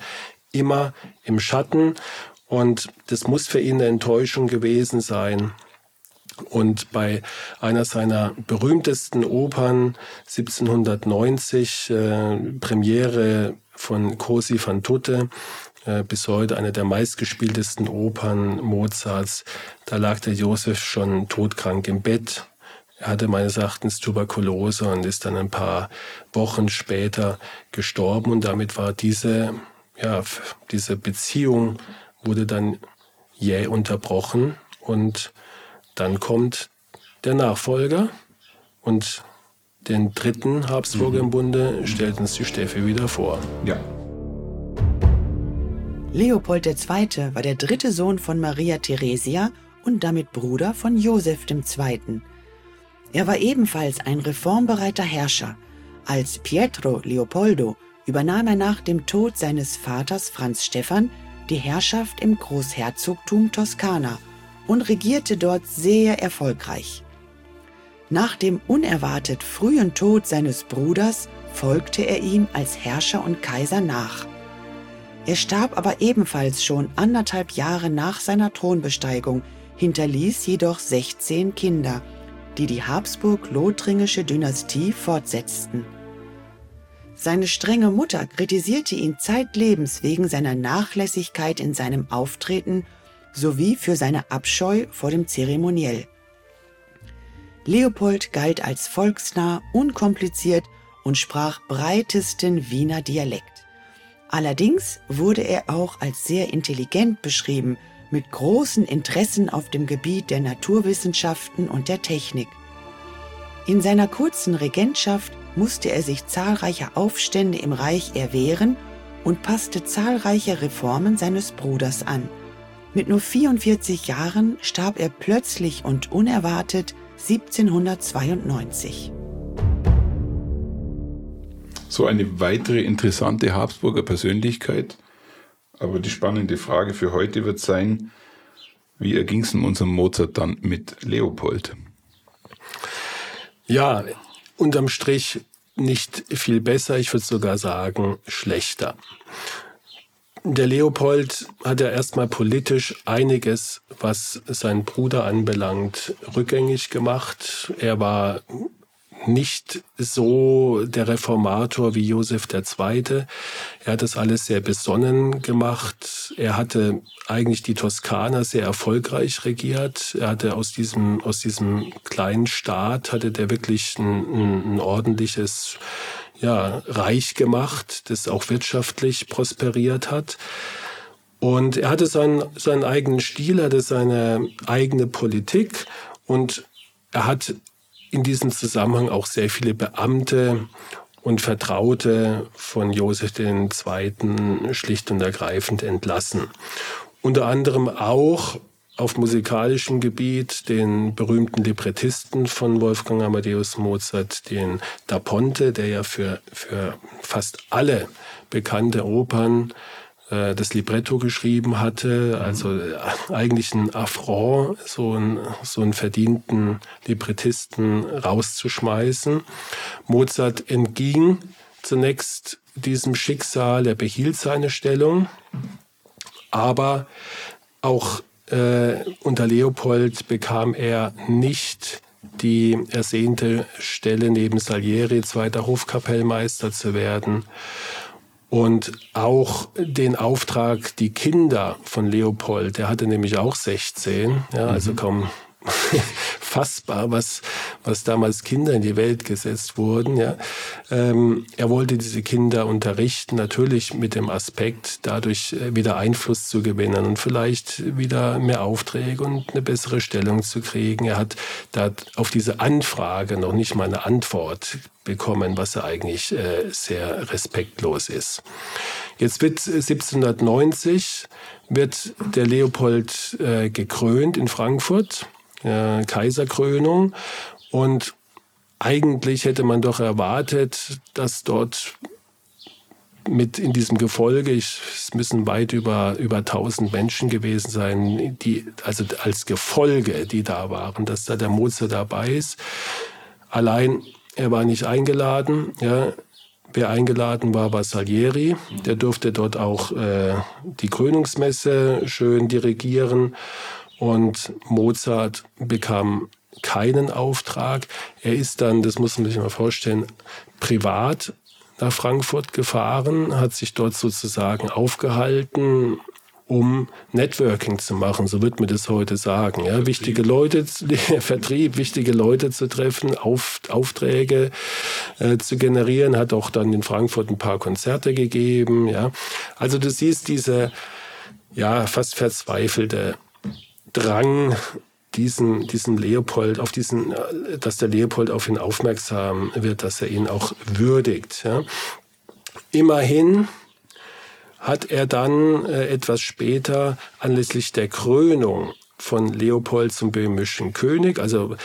immer im Schatten und das muss für ihn eine Enttäuschung gewesen sein. Und bei einer seiner berühmtesten Opern 1790, äh, Premiere von Cosi van Tutte, äh, bis heute eine der meistgespieltesten Opern Mozarts, da lag der Josef schon todkrank im Bett. Er hatte meines Erachtens Tuberkulose und ist dann ein paar Wochen später gestorben und damit war diese, ja, diese Beziehung wurde dann jäh unterbrochen und dann kommt der Nachfolger und den dritten Habsburger mhm. im Bunde stellt uns die Steffi wieder vor. Ja. Leopold II. war der dritte Sohn von Maria Theresia und damit Bruder von Joseph II. Er war ebenfalls ein reformbereiter Herrscher. Als Pietro Leopoldo übernahm er nach dem Tod seines Vaters Franz Stephan die Herrschaft im Großherzogtum Toskana und regierte dort sehr erfolgreich. Nach dem unerwartet frühen Tod seines Bruders folgte er ihm als Herrscher und Kaiser nach. Er starb aber ebenfalls schon anderthalb Jahre nach seiner Thronbesteigung, hinterließ jedoch 16 Kinder, die die Habsburg-Lothringische Dynastie fortsetzten. Seine strenge Mutter kritisierte ihn zeitlebens wegen seiner Nachlässigkeit in seinem Auftreten sowie für seine Abscheu vor dem Zeremoniell. Leopold galt als volksnah, unkompliziert und sprach breitesten Wiener Dialekt. Allerdings wurde er auch als sehr intelligent beschrieben, mit großen Interessen auf dem Gebiet der Naturwissenschaften und der Technik. In seiner kurzen Regentschaft musste er sich zahlreicher Aufstände im Reich erwehren und passte zahlreiche Reformen seines Bruders an. Mit nur 44 Jahren starb er plötzlich und unerwartet 1792. So eine weitere interessante Habsburger Persönlichkeit. Aber die spannende Frage für heute wird sein, wie erging es in unserem Mozart dann mit Leopold? Ja, unterm Strich nicht viel besser, ich würde sogar sagen schlechter. Der Leopold hat ja erstmal politisch einiges, was seinen Bruder anbelangt, rückgängig gemacht. Er war nicht so der Reformator wie Josef II. Er hat das alles sehr besonnen gemacht. Er hatte eigentlich die Toskana sehr erfolgreich regiert. Er hatte aus diesem, aus diesem kleinen Staat, hatte der wirklich ein, ein, ein ordentliches ja, reich gemacht, das auch wirtschaftlich prosperiert hat. Und er hatte seinen, seinen eigenen Stil, hatte seine eigene Politik und er hat in diesem Zusammenhang auch sehr viele Beamte und Vertraute von Josef II. schlicht und ergreifend entlassen. Unter anderem auch auf musikalischem Gebiet den berühmten Librettisten von Wolfgang Amadeus Mozart, den Da Ponte, der ja für, für fast alle bekannte Opern äh, das Libretto geschrieben hatte. Also äh, eigentlich ein Affront, so einen, so einen verdienten Librettisten rauszuschmeißen. Mozart entging zunächst diesem Schicksal, er behielt seine Stellung Aber auch äh, unter Leopold bekam er nicht die ersehnte Stelle neben Salieri, zweiter Hofkapellmeister zu werden. Und auch den Auftrag, die Kinder von Leopold, der hatte nämlich auch 16, ja, also mhm. kaum fassbar, was, was damals Kinder in die Welt gesetzt wurden. Ja. Ähm, er wollte diese Kinder unterrichten, natürlich mit dem Aspekt, dadurch äh, wieder Einfluss zu gewinnen und vielleicht wieder mehr Aufträge und eine bessere Stellung zu kriegen. Er hat da auf diese Anfrage noch nicht mal eine Antwort bekommen, was er eigentlich äh, sehr respektlos ist. Jetzt wird 1790 wird der Leopold äh, gekrönt in Frankfurt äh, Kaiserkrönung. Und eigentlich hätte man doch erwartet, dass dort mit in diesem Gefolge, ich, es müssen weit über, über 1000 Menschen gewesen sein, die, also als Gefolge, die da waren, dass da der Mozart dabei ist. Allein, er war nicht eingeladen, ja. Wer eingeladen war, war Salieri. Der durfte dort auch äh, die Krönungsmesse schön dirigieren. Und Mozart bekam keinen Auftrag. Er ist dann, das muss man sich mal vorstellen, privat nach Frankfurt gefahren, hat sich dort sozusagen aufgehalten, um Networking zu machen, so wird man das heute sagen. Ja, wichtige Leute, Vertrieb, wichtige Leute zu treffen, Auf, Aufträge äh, zu generieren, hat auch dann in Frankfurt ein paar Konzerte gegeben. Ja, also du siehst diese ja fast verzweifelte Drang, diesen, diesen Leopold, auf diesen, dass der Leopold auf ihn aufmerksam wird, dass er ihn auch würdigt. Ja. Immerhin hat er dann äh, etwas später anlässlich der Krönung von Leopold zum böhmischen König. Also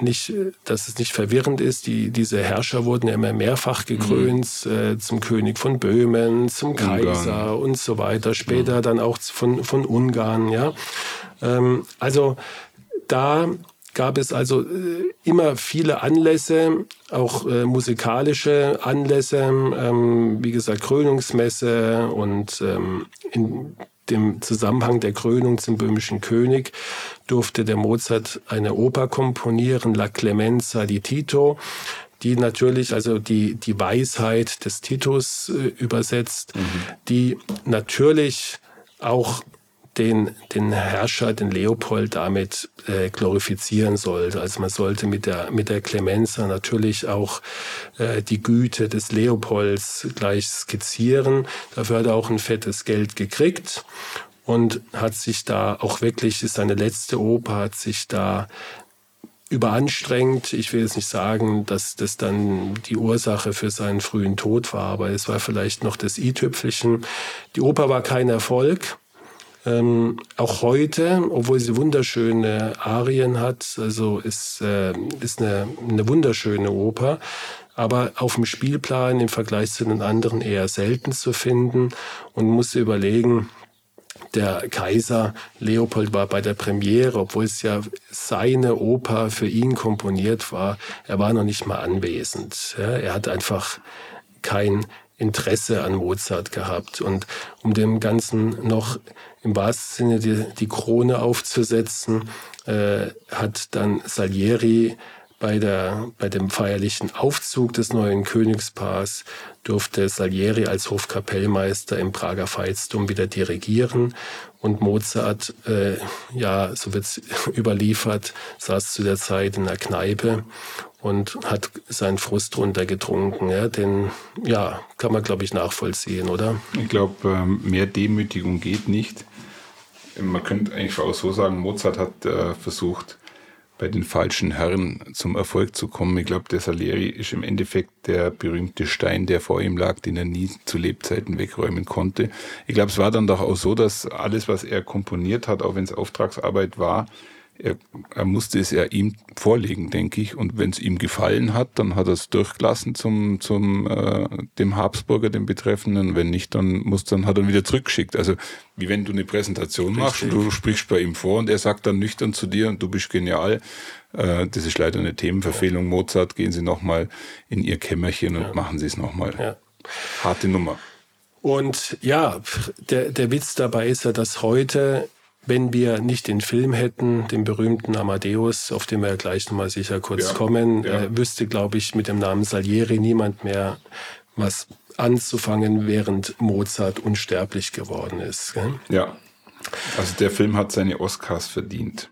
nicht, dass es nicht verwirrend ist. Die, diese Herrscher wurden ja immer mehrfach gekrönt mhm. äh, zum König von Böhmen, zum Kaiser und so weiter. Später mhm. dann auch von, von Ungarn. Ja, ähm, also da gab es also äh, immer viele Anlässe, auch äh, musikalische Anlässe, ähm, wie gesagt Krönungsmesse und ähm, in dem Zusammenhang der Krönung zum böhmischen König durfte der Mozart eine Oper komponieren, La Clemenza di Tito, die natürlich also die, die Weisheit des Titus äh, übersetzt, mhm. die natürlich auch den, den Herrscher, den Leopold damit äh, glorifizieren sollte. Also man sollte mit der, mit der Clemenza natürlich auch äh, die Güte des Leopolds gleich skizzieren. Dafür hat er auch ein fettes Geld gekriegt und hat sich da auch wirklich, ist seine letzte Oper, hat sich da überanstrengt. Ich will jetzt nicht sagen, dass das dann die Ursache für seinen frühen Tod war, aber es war vielleicht noch das i-Tüpfelchen. Die Oper war kein Erfolg. Ähm, auch heute, obwohl sie wunderschöne Arien hat, also ist, äh, ist eine, eine wunderschöne Oper, aber auf dem Spielplan im Vergleich zu den anderen eher selten zu finden und musste überlegen, der Kaiser Leopold war bei der Premiere, obwohl es ja seine Oper für ihn komponiert war, er war noch nicht mal anwesend. Er hat einfach kein Interesse an Mozart gehabt. Und um dem Ganzen noch im wahrsten Sinne die, die Krone aufzusetzen, äh, hat dann Salieri bei, der, bei dem feierlichen Aufzug des neuen Königspaars durfte Salieri als Hofkapellmeister im Prager Veitsdom wieder dirigieren und Mozart, äh, ja, so wird es überliefert, saß zu der Zeit in der Kneipe und hat seinen Frust runtergetrunken. Ja, den ja, kann man, glaube ich, nachvollziehen, oder? Ich glaube, ähm, mehr Demütigung geht nicht. Man könnte eigentlich auch so sagen, Mozart hat äh, versucht, bei den falschen Herren zum Erfolg zu kommen. Ich glaube, der Salieri ist im Endeffekt der berühmte Stein, der vor ihm lag, den er nie zu Lebzeiten wegräumen konnte. Ich glaube, es war dann doch auch so, dass alles, was er komponiert hat, auch wenn es Auftragsarbeit war, er, er musste es ja ihm vorlegen, denke ich. Und wenn es ihm gefallen hat, dann hat er es durchgelassen zum, zum äh, dem Habsburger, dem Betreffenden. Wenn nicht, dann muss dann hat er ihn wieder zurückgeschickt. Also wie wenn du eine Präsentation machst und du sprichst bei ihm vor und er sagt dann nüchtern zu dir und du bist genial. Äh, das ist leider eine Themenverfehlung. Mozart, gehen Sie nochmal in Ihr Kämmerchen und ja. machen Sie es nochmal. Ja. Harte Nummer. Und ja, der, der Witz dabei ist ja, dass heute wenn wir nicht den Film hätten, den berühmten Amadeus, auf den wir ja gleich nochmal sicher kurz ja, kommen, ja. Äh, wüsste, glaube ich, mit dem Namen Salieri niemand mehr was anzufangen, während Mozart unsterblich geworden ist. Gell? Ja, also der Film hat seine Oscars verdient.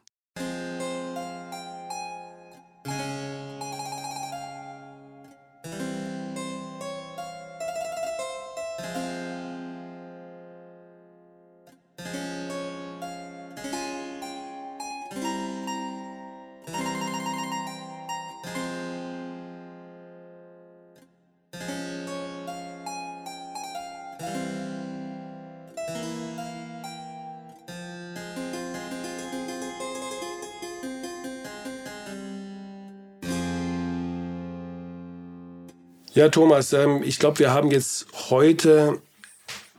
Ja, Thomas, ähm, ich glaube, wir haben jetzt heute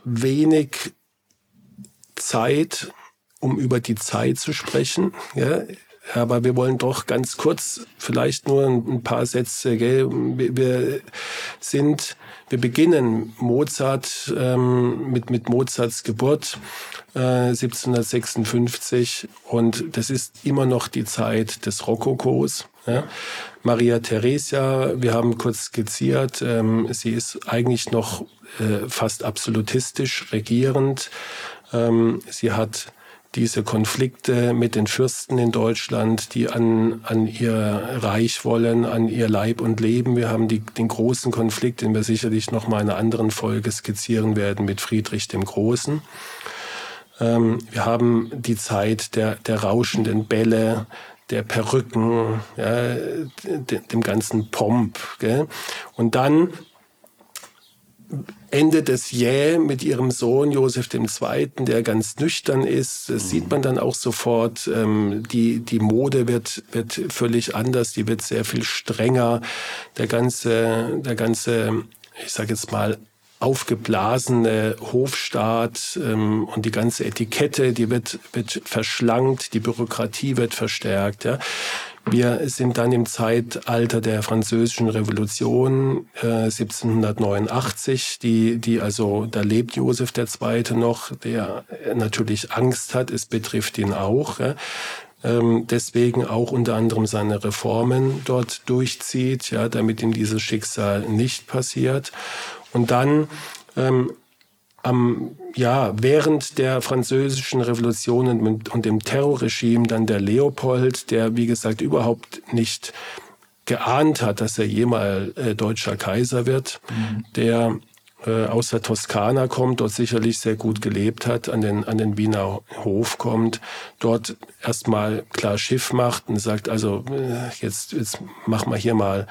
wenig Zeit, um über die Zeit zu sprechen. Ja? Aber wir wollen doch ganz kurz, vielleicht nur ein paar Sätze. Gell? Wir sind, wir beginnen Mozart ähm, mit mit Mozarts Geburt äh, 1756 und das ist immer noch die Zeit des Rokokos. Ja? Maria Theresia, wir haben kurz skizziert, ähm, sie ist eigentlich noch äh, fast absolutistisch regierend. Ähm, sie hat diese Konflikte mit den Fürsten in Deutschland, die an, an ihr Reich wollen, an ihr Leib und Leben. Wir haben die, den großen Konflikt, den wir sicherlich noch mal in einer anderen Folge skizzieren werden, mit Friedrich dem Großen. Ähm, wir haben die Zeit der, der rauschenden Bälle, der Perücken, ja, dem ganzen Pomp. Gell? Und dann endet es jäh mit ihrem Sohn Josef II., der ganz nüchtern ist. Das mhm. sieht man dann auch sofort. Ähm, die, die Mode wird, wird völlig anders, die wird sehr viel strenger. Der ganze, der ganze, ich sage jetzt mal, aufgeblasene Hofstaat ähm, und die ganze Etikette, die wird, wird verschlankt, die Bürokratie wird verstärkt. Ja. Wir sind dann im Zeitalter der französischen Revolution äh, 1789, die, die also, da lebt Josef II. noch, der natürlich Angst hat, es betrifft ihn auch. Ja ähm, deswegen auch unter anderem seine Reformen dort durchzieht, ja, damit ihm dieses Schicksal nicht passiert. Und dann ähm, am, ja, während der französischen Revolution und, und dem Terrorregime dann der Leopold, der wie gesagt überhaupt nicht geahnt hat, dass er jemals äh, deutscher Kaiser wird, mhm. der äh, aus der Toskana kommt, dort sicherlich sehr gut gelebt hat, an den, an den Wiener Hof kommt, dort erstmal klar Schiff macht und sagt, also äh, jetzt, jetzt machen wir hier mal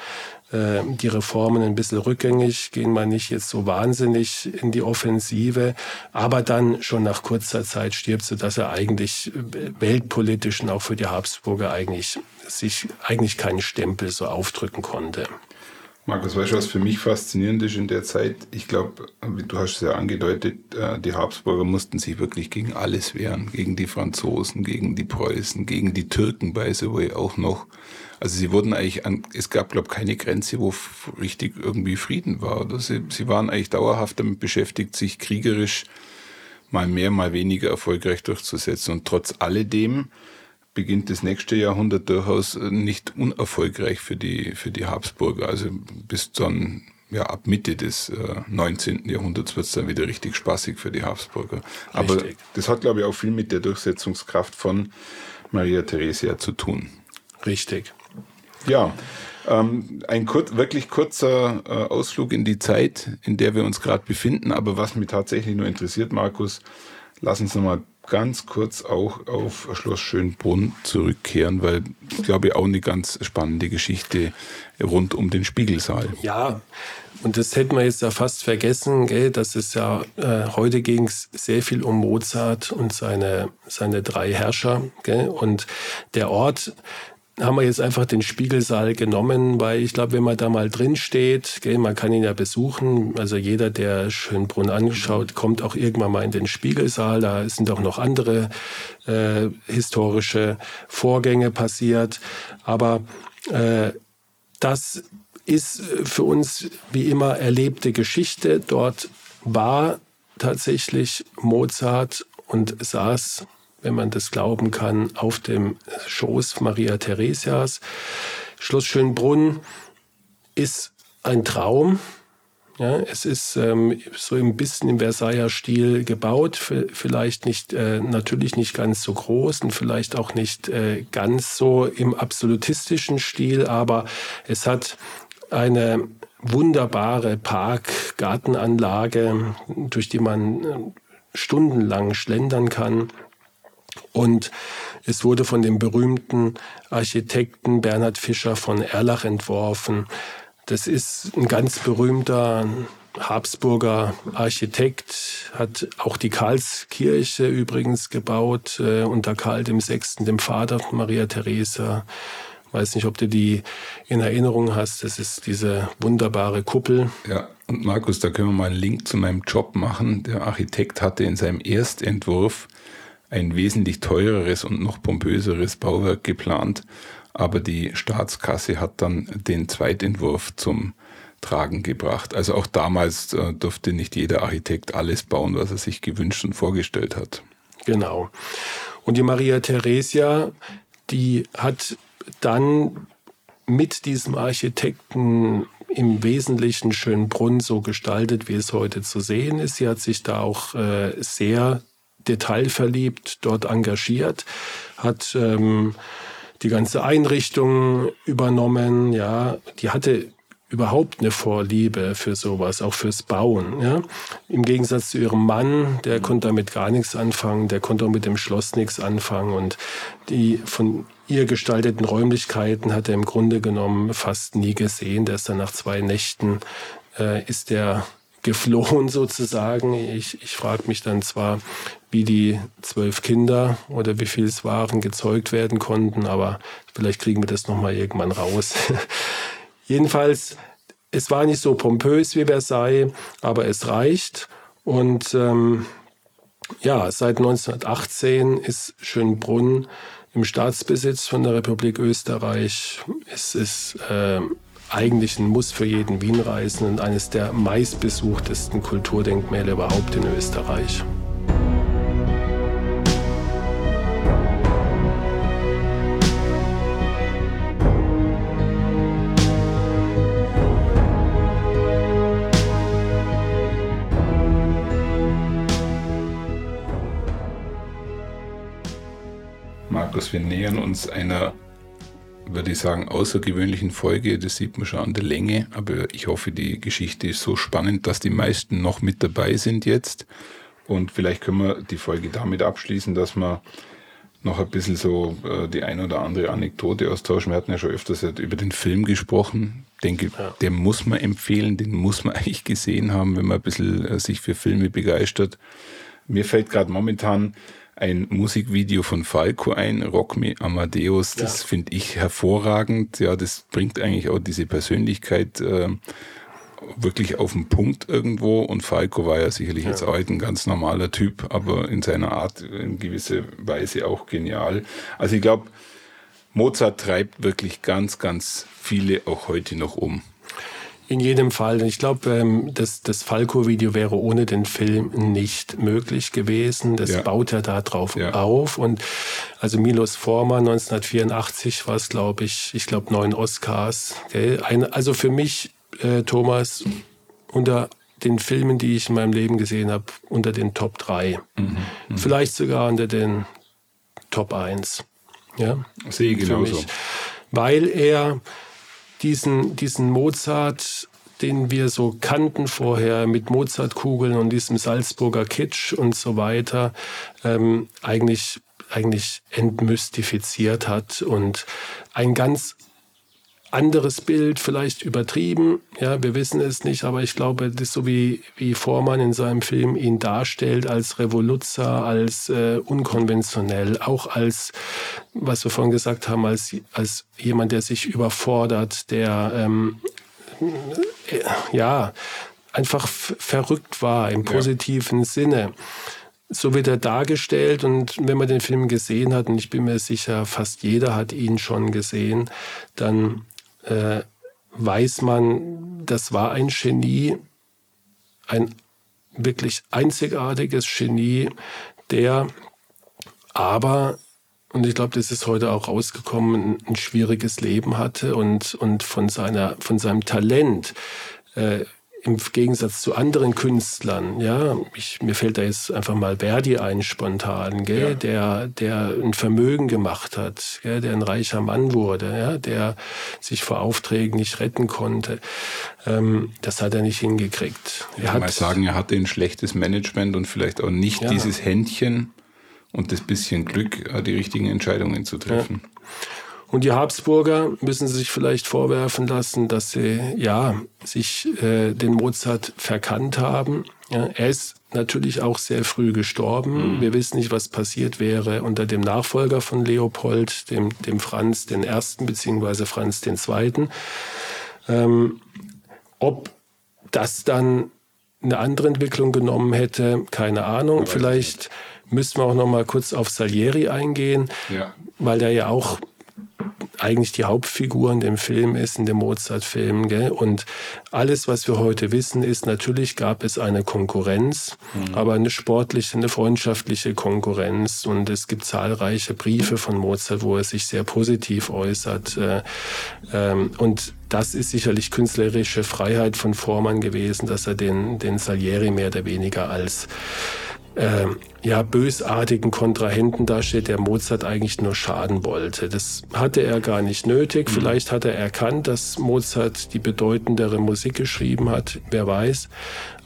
äh, die Reformen ein bisschen rückgängig, gehen wir nicht jetzt so wahnsinnig in die Offensive, aber dann schon nach kurzer Zeit stirbt, so dass er eigentlich äh, weltpolitisch und auch für die Habsburger eigentlich sich eigentlich keinen Stempel so aufdrücken konnte. Markus, weißt du, was für mich faszinierend ist in der Zeit? Ich glaube, du hast es ja angedeutet, äh, die Habsburger mussten sich wirklich gegen alles wehren. Gegen die Franzosen, gegen die Preußen, gegen die Türken bei so auch noch. Also sie wurden eigentlich an, es gab, glaube ich, keine Grenze, wo richtig irgendwie Frieden war. Oder sie, sie waren eigentlich dauerhaft damit beschäftigt, sich kriegerisch mal mehr, mal weniger erfolgreich durchzusetzen. Und trotz alledem beginnt das nächste Jahrhundert durchaus nicht unerfolgreich für die, für die Habsburger. Also bis dann, ja, ab Mitte des äh, 19. Jahrhunderts wird es dann wieder richtig spaßig für die Habsburger. Aber richtig. das hat, glaube ich, auch viel mit der Durchsetzungskraft von Maria Theresia zu tun. Richtig. Ja, ähm, ein kur wirklich kurzer äh, Ausflug in die Zeit, in der wir uns gerade befinden. Aber was mich tatsächlich nur interessiert, Markus, lass uns nochmal ganz kurz auch auf Schloss Schönbrunn zurückkehren, weil ich glaube auch eine ganz spannende Geschichte rund um den Spiegelsaal. Ja, und das hätten wir jetzt ja fast vergessen, gell? dass es ja äh, heute ging es sehr viel um Mozart und seine, seine drei Herrscher. Gell? Und der Ort, haben wir jetzt einfach den Spiegelsaal genommen, weil ich glaube, wenn man da mal drin steht, gell, man kann ihn ja besuchen. Also jeder, der Schönbrunn anschaut, kommt auch irgendwann mal in den Spiegelsaal. Da sind auch noch andere äh, historische Vorgänge passiert. Aber äh, das ist für uns wie immer erlebte Geschichte. Dort war tatsächlich Mozart und saß, wenn man das glauben kann, auf dem Schoß Maria Theresias. Schloss Schönbrunn ist ein Traum. Ja, es ist ähm, so ein bisschen im Versailler Stil gebaut, vielleicht nicht, äh, natürlich nicht ganz so groß und vielleicht auch nicht äh, ganz so im absolutistischen Stil, aber es hat eine wunderbare Park-Gartenanlage, durch die man äh, stundenlang schlendern kann. Und es wurde von dem berühmten Architekten Bernhard Fischer von Erlach entworfen. Das ist ein ganz berühmter Habsburger Architekt, hat auch die Karlskirche übrigens gebaut, äh, unter Karl VI., dem Vater von Maria Theresa. Weiß nicht, ob du die in Erinnerung hast. Das ist diese wunderbare Kuppel. Ja, und Markus, da können wir mal einen Link zu meinem Job machen. Der Architekt hatte in seinem Erstentwurf ein wesentlich teureres und noch pompöseres Bauwerk geplant, aber die Staatskasse hat dann den Zweitentwurf zum Tragen gebracht. Also auch damals äh, durfte nicht jeder Architekt alles bauen, was er sich gewünscht und vorgestellt hat. Genau. Und die Maria Theresia, die hat dann mit diesem Architekten im Wesentlichen Schönbrunn so gestaltet, wie es heute zu sehen ist. Sie hat sich da auch äh, sehr detailverliebt dort engagiert, hat ähm, die ganze Einrichtung übernommen. Ja, die hatte überhaupt eine Vorliebe für sowas, auch fürs Bauen. Ja? Im Gegensatz zu ihrem Mann, der konnte damit gar nichts anfangen, der konnte auch mit dem Schloss nichts anfangen und die von ihr gestalteten Räumlichkeiten hat er im Grunde genommen fast nie gesehen. Der ist dann nach zwei Nächten, äh, ist der geflohen sozusagen. Ich, ich frage mich dann zwar, wie die zwölf Kinder oder wie viel es waren gezeugt werden konnten, aber vielleicht kriegen wir das nochmal irgendwann raus. Jedenfalls, es war nicht so pompös wie Versailles, aber es reicht. Und ähm, ja, seit 1918 ist Schönbrunn im Staatsbesitz von der Republik Österreich. Es ist äh, eigentlich ein Muss für jeden Wienreisenden, eines der meistbesuchtesten Kulturdenkmäler überhaupt in Österreich. Markus, wir nähern uns einer würde ich sagen, außergewöhnlichen Folge. Das sieht man schon an der Länge. Aber ich hoffe, die Geschichte ist so spannend, dass die meisten noch mit dabei sind jetzt. Und vielleicht können wir die Folge damit abschließen, dass wir noch ein bisschen so äh, die ein oder andere Anekdote austauschen. Wir hatten ja schon öfters über den Film gesprochen. Ich denke, ja. der muss man empfehlen, den muss man eigentlich gesehen haben, wenn man ein bisschen äh, sich für Filme begeistert. Mir fällt gerade momentan ein Musikvideo von Falco ein, Rock Me Amadeus. Das ja. finde ich hervorragend. Ja, das bringt eigentlich auch diese Persönlichkeit äh, wirklich auf den Punkt irgendwo. Und Falco war ja sicherlich ja. jetzt auch ein ganz normaler Typ, aber in seiner Art in gewisser Weise auch genial. Also ich glaube, Mozart treibt wirklich ganz, ganz viele auch heute noch um. In jedem Fall. Ich glaube, ähm, das, das Falco-Video wäre ohne den Film nicht möglich gewesen. Das ja. baut ja da drauf ja. auf. Und also Milos Forman 1984 war es, glaube ich, ich glaube neun Oscars. Ein, also für mich, äh, Thomas, unter den Filmen, die ich in meinem Leben gesehen habe, unter den Top 3. Mhm. Mhm. Vielleicht sogar unter den Top 1. Ja? Sehe genauso. Weil er diesen, diesen Mozart, den wir so kannten vorher mit Mozartkugeln und diesem Salzburger Kitsch und so weiter, ähm, eigentlich, eigentlich entmystifiziert hat und ein ganz anderes Bild, vielleicht übertrieben, ja, wir wissen es nicht, aber ich glaube, das ist so wie, wie Vormann in seinem Film ihn darstellt, als Revoluzer, als äh, unkonventionell, auch als, was wir vorhin gesagt haben, als, als jemand, der sich überfordert, der, ähm, äh, ja, einfach verrückt war im positiven ja. Sinne so wird er dargestellt und wenn man den Film gesehen hat, und ich bin mir sicher, fast jeder hat ihn schon gesehen, dann äh, weiß man, das war ein Genie, ein wirklich einzigartiges Genie, der aber und ich glaube, das ist heute auch rausgekommen, ein, schwieriges Leben hatte und, und von, seiner, von seinem Talent äh, im Gegensatz zu anderen Künstlern, ja, ich, mir fällt da jetzt einfach mal Verdi ein spontan, gell, ja. der, der ein Vermögen gemacht hat, gell, der ein reicher Mann wurde, ja, der sich vor Aufträgen nicht retten konnte. Ähm, das hat er nicht hingekriegt. Er ja, hat, mal sagen, er hatte ein schlechtes Management und vielleicht auch nicht ja. dieses Händchen und das bisschen Glück, äh, die richtigen Entscheidungen zu treffen. Ja. Und die Habsburger müssen sich vielleicht vorwerfen lassen, dass sie ja sich äh, den Mozart verkannt haben. Ja, er ist natürlich auch sehr früh gestorben. Mhm. Wir wissen nicht, was passiert wäre unter dem Nachfolger von Leopold, dem, dem Franz den Ersten beziehungsweise Franz den Zweiten. Ähm, ob das dann eine andere Entwicklung genommen hätte, keine Ahnung. Vielleicht müssten wir auch noch mal kurz auf Salieri eingehen, ja. weil der ja auch eigentlich die Hauptfigur in dem Film ist, in dem Mozart-Film. Und alles, was wir heute wissen, ist, natürlich gab es eine Konkurrenz, mhm. aber eine sportliche, eine freundschaftliche Konkurrenz. Und es gibt zahlreiche Briefe von Mozart, wo er sich sehr positiv äußert. Äh, ähm, und das ist sicherlich künstlerische Freiheit von Vormann gewesen, dass er den, den Salieri mehr oder weniger als äh, ja, bösartigen Kontrahenten dasteht, der Mozart eigentlich nur schaden wollte. Das hatte er gar nicht nötig. Mhm. Vielleicht hat er erkannt, dass Mozart die bedeutendere Musik geschrieben hat, wer weiß.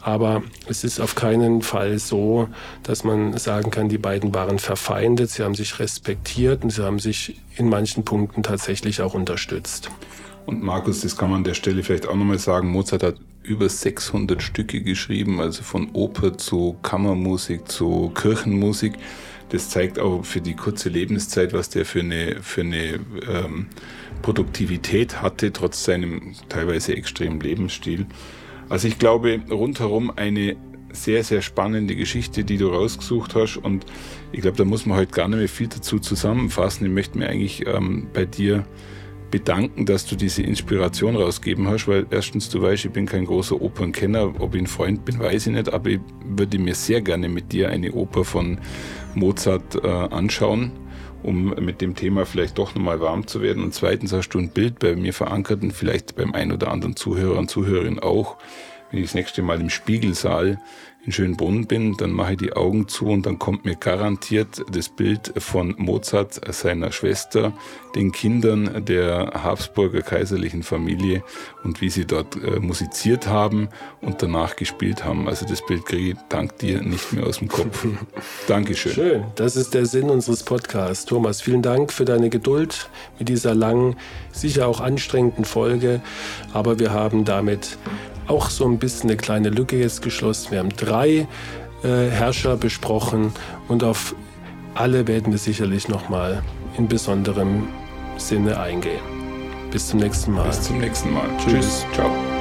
Aber es ist auf keinen Fall so, dass man sagen kann, die beiden waren verfeindet, sie haben sich respektiert und sie haben sich in manchen Punkten tatsächlich auch unterstützt. Und Markus, das kann man an der Stelle vielleicht auch nochmal sagen, Mozart hat über 600 Stücke geschrieben, also von Oper zu Kammermusik zu Kirchenmusik. Das zeigt auch für die kurze Lebenszeit, was der für eine, für eine ähm, Produktivität hatte, trotz seinem teilweise extremen Lebensstil. Also ich glaube, rundherum eine sehr, sehr spannende Geschichte, die du rausgesucht hast. Und ich glaube, da muss man heute gar nicht mehr viel dazu zusammenfassen. Ich möchte mir eigentlich ähm, bei dir bedanken, dass du diese Inspiration rausgeben hast, weil erstens, du weißt, ich bin kein großer Opernkenner, ob ich ein Freund bin, weiß ich nicht, aber ich würde mir sehr gerne mit dir eine Oper von Mozart äh, anschauen, um mit dem Thema vielleicht doch nochmal warm zu werden. Und zweitens hast du ein Bild bei mir verankert und vielleicht beim ein oder anderen Zuhörer und Zuhörerin auch, wenn ich das nächste Mal im Spiegelsaal in Schönbrunn bin, dann mache ich die Augen zu und dann kommt mir garantiert das Bild von Mozart, seiner Schwester, den Kindern der Habsburger kaiserlichen Familie und wie sie dort äh, musiziert haben und danach gespielt haben. Also das Bild kriege ich dank dir nicht mehr aus dem Kopf. Dankeschön. Schön, das ist der Sinn unseres Podcasts. Thomas, vielen Dank für deine Geduld mit dieser langen, sicher auch anstrengenden Folge. Aber wir haben damit auch so ein bisschen eine kleine Lücke jetzt geschlossen. Wir haben drei äh, Herrscher besprochen und auf alle werden wir sicherlich nochmal in besonderem Sinne eingehen. Bis zum nächsten Mal. Bis zum nächsten Mal. Tschüss. Tschüss. Ciao.